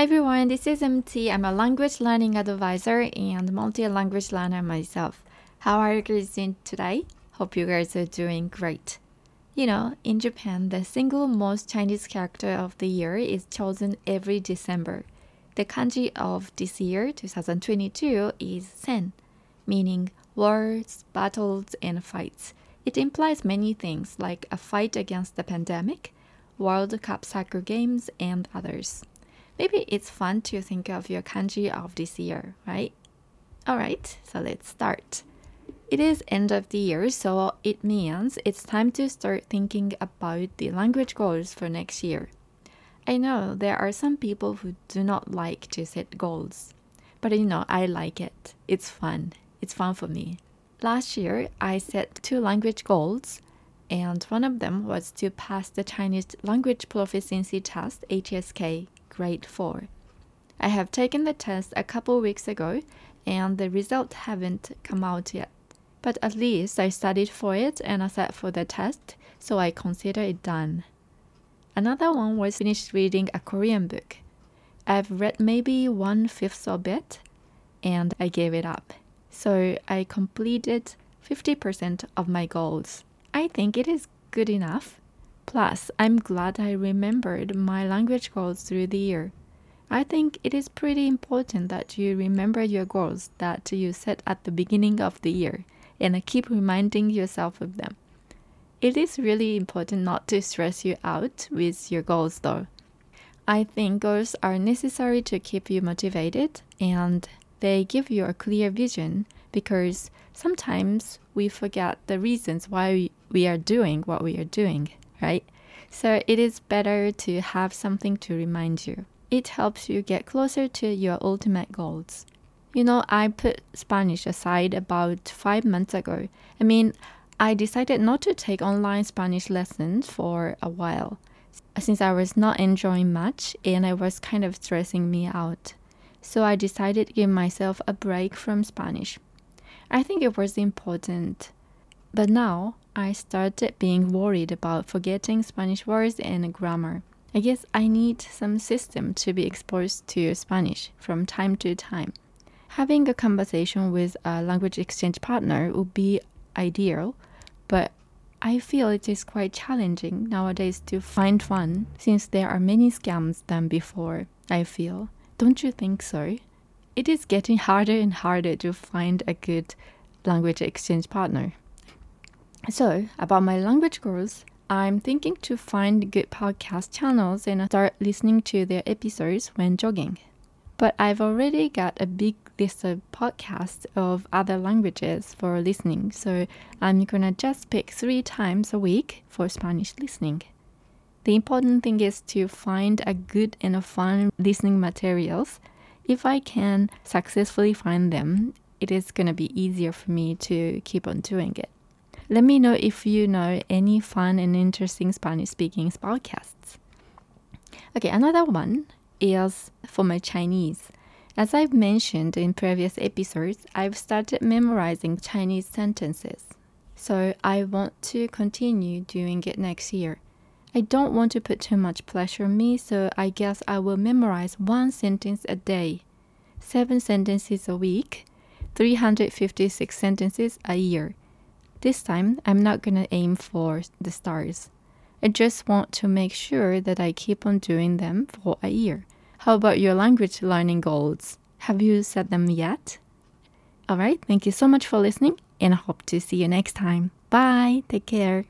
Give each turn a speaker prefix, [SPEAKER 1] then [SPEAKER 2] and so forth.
[SPEAKER 1] Hi everyone, this is MT. I'm a language learning advisor and multi language learner myself. How are you guys doing today? Hope you guys are doing great. You know, in Japan, the single most Chinese character of the year is chosen every December. The kanji of this year, 2022, is sen, meaning wars, battles, and fights. It implies many things like a fight against the pandemic, World Cup soccer games, and others. Maybe it's fun to think of your kanji of this year, right? Alright, so let's start. It is end of the year, so it means it's time to start thinking about the language goals for next year. I know there are some people who do not like to set goals, but you know, I like it. It's fun. It's fun for me. Last year, I set two language goals, and one of them was to pass the Chinese Language Proficiency Test HSK grade 4. I have taken the test a couple weeks ago, and the results haven't come out yet. But at least I studied for it and I sat for the test, so I consider it done. Another one was finished reading a Korean book. I've read maybe one fifth of it, and I gave it up so I completed 50% of my goals. I think it is good enough. Plus, I'm glad I remembered my language goals through the year. I think it is pretty important that you remember your goals that you set at the beginning of the year and keep reminding yourself of them. It is really important not to stress you out with your goals though. I think goals are necessary to keep you motivated and they give you a clear vision because sometimes we forget the reasons why we are doing what we are doing, right? So it is better to have something to remind you. It helps you get closer to your ultimate goals. You know, I put Spanish aside about five months ago. I mean, I decided not to take online Spanish lessons for a while since I was not enjoying much and it was kind of stressing me out so I decided to give myself a break from Spanish. I think it was important. But now I started being worried about forgetting Spanish words and grammar. I guess I need some system to be exposed to Spanish from time to time. Having a conversation with a language exchange partner would be ideal, but I feel it is quite challenging nowadays to find one since there are many scams than before, I feel. Don't you think so? It is getting harder and harder to find a good language exchange partner. So, about my language goals, I'm thinking to find good podcast channels and start listening to their episodes when jogging. But I've already got a big list of podcasts of other languages for listening, so I'm gonna just pick three times a week for Spanish listening. The important thing is to find a good and a fun listening materials. If I can successfully find them, it is to be easier for me to keep on doing it. Let me know if you know any fun and interesting Spanish speaking podcasts. Okay, another one is for my Chinese. As I've mentioned in previous episodes, I've started memorizing Chinese sentences. So I want to continue doing it next year. I don't want to put too much pressure on me, so I guess I will memorize one sentence a day, seven sentences a week, 356 sentences a year. This time, I'm not to aim for the stars. I just want to make sure that I keep on doing them for a year. How about your language learning goals? Have you set them yet? All right, thank you so much for listening, and I hope to see you next time. Bye, take care.